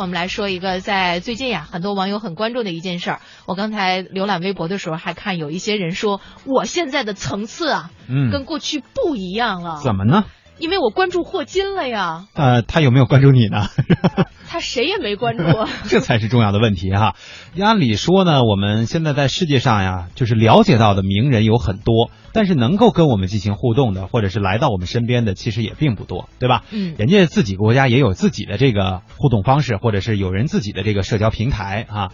我们来说一个在最近呀，很多网友很关注的一件事儿。我刚才浏览微博的时候，还看有一些人说，我现在的层次啊，嗯，跟过去不一样了。怎么呢？因为我关注霍金了呀。呃，他有没有关注你呢？他谁也没关注。这才是重要的问题哈。按理说呢，我们现在在世界上呀，就是了解到的名人有很多，但是能够跟我们进行互动的，或者是来到我们身边的，其实也并不多，对吧？嗯。人家自己国家也有自己的这个互动方式，或者是有人自己的这个社交平台啊。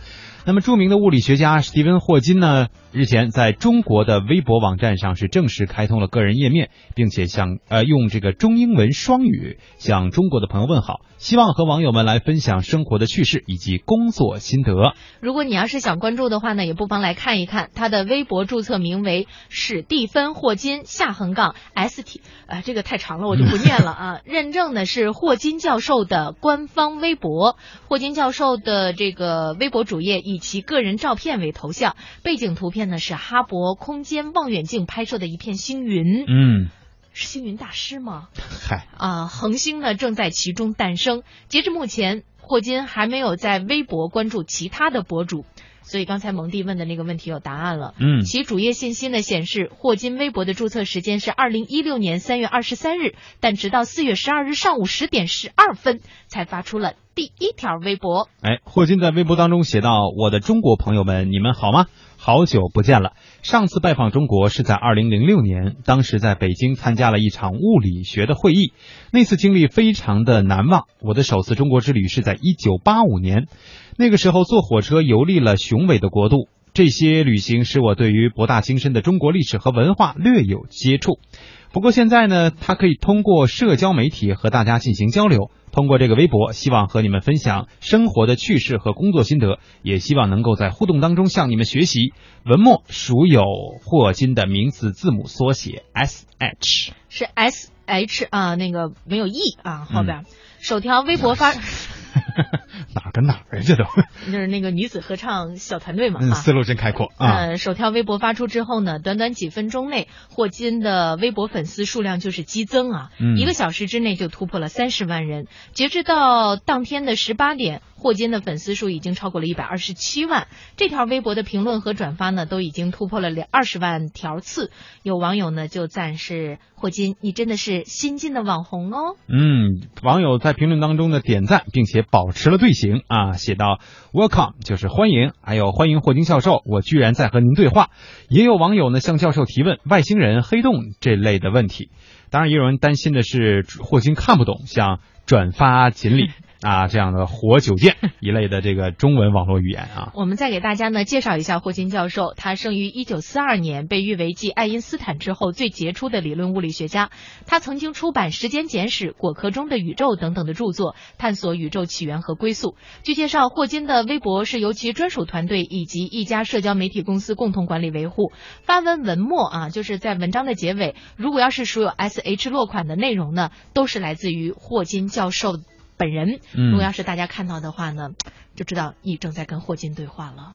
那么，著名的物理学家史蒂文·霍金呢，日前在中国的微博网站上是正式开通了个人页面，并且向呃用这个中英文双语向中国的朋友问好，希望和网友们来分享生活的趣事以及工作心得。如果你要是想关注的话呢，也不妨来看一看他的微博注册名为史蒂芬·霍金下横杠 S T，啊，这个太长了，我就不 念了啊。认证的是霍金教授的官方微博，霍金教授的这个微博主页以其个人照片为头像，背景图片呢是哈勃空间望远镜拍摄的一片星云。嗯，是星云大师吗？嗨，啊，恒星呢正在其中诞生。截至目前，霍金还没有在微博关注其他的博主。所以刚才蒙蒂问的那个问题有答案了。嗯，其主页信息呢显示，霍金微博的注册时间是二零一六年三月二十三日，但直到四月十二日上午十点十二分才发出了第一条微博。哎，霍金在微博当中写道：“我的中国朋友们，你们好吗？好久不见了。上次拜访中国是在二零零六年，当时在北京参加了一场物理学的会议，那次经历非常的难忘。我的首次中国之旅是在一九八五年。”那个时候坐火车游历了雄伟的国度，这些旅行使我对于博大精深的中国历史和文化略有接触。不过现在呢，他可以通过社交媒体和大家进行交流，通过这个微博，希望和你们分享生活的趣事和工作心得，也希望能够在互动当中向你们学习。文末属有霍金的名字字母缩写 S H，是 S H 啊，那个没有 E 啊，后边、首条微博发。哪跟哪儿呀？这都就是那个女子合唱小团队嘛，嗯，思路真开阔啊！呃，首条微博发出之后呢，短短几分钟内，霍金的微博粉丝数量就是激增啊，嗯、一个小时之内就突破了三十万人。截至到当天的十八点，霍金的粉丝数已经超过了一百二十七万。这条微博的评论和转发呢，都已经突破了两二十万条次。有网友呢就赞是霍金，你真的是新晋的网红哦。嗯，网友在评论当中呢点赞，并且保持了队形啊，写到 “Welcome” 就是欢迎，还有欢迎霍金教授，我居然在和您对话。也有网友呢向教授提问外星人、黑洞这类的问题。当然，也有人担心的是霍金看不懂，像转发锦鲤。啊，这样的活久见 一类的这个中文网络语言啊，我们再给大家呢介绍一下霍金教授。他生于一九四二年，被誉为继爱因斯坦之后最杰出的理论物理学家。他曾经出版《时间简史》《果壳中的宇宙》等等的著作，探索宇宙起源和归宿。据介绍，霍金的微博是由其专属团队以及一家社交媒体公司共同管理维护。发文文末啊，就是在文章的结尾，如果要是属有 S H 落款的内容呢，都是来自于霍金教授。本人，如果要是大家看到的话呢，就知道你正在跟霍金对话了。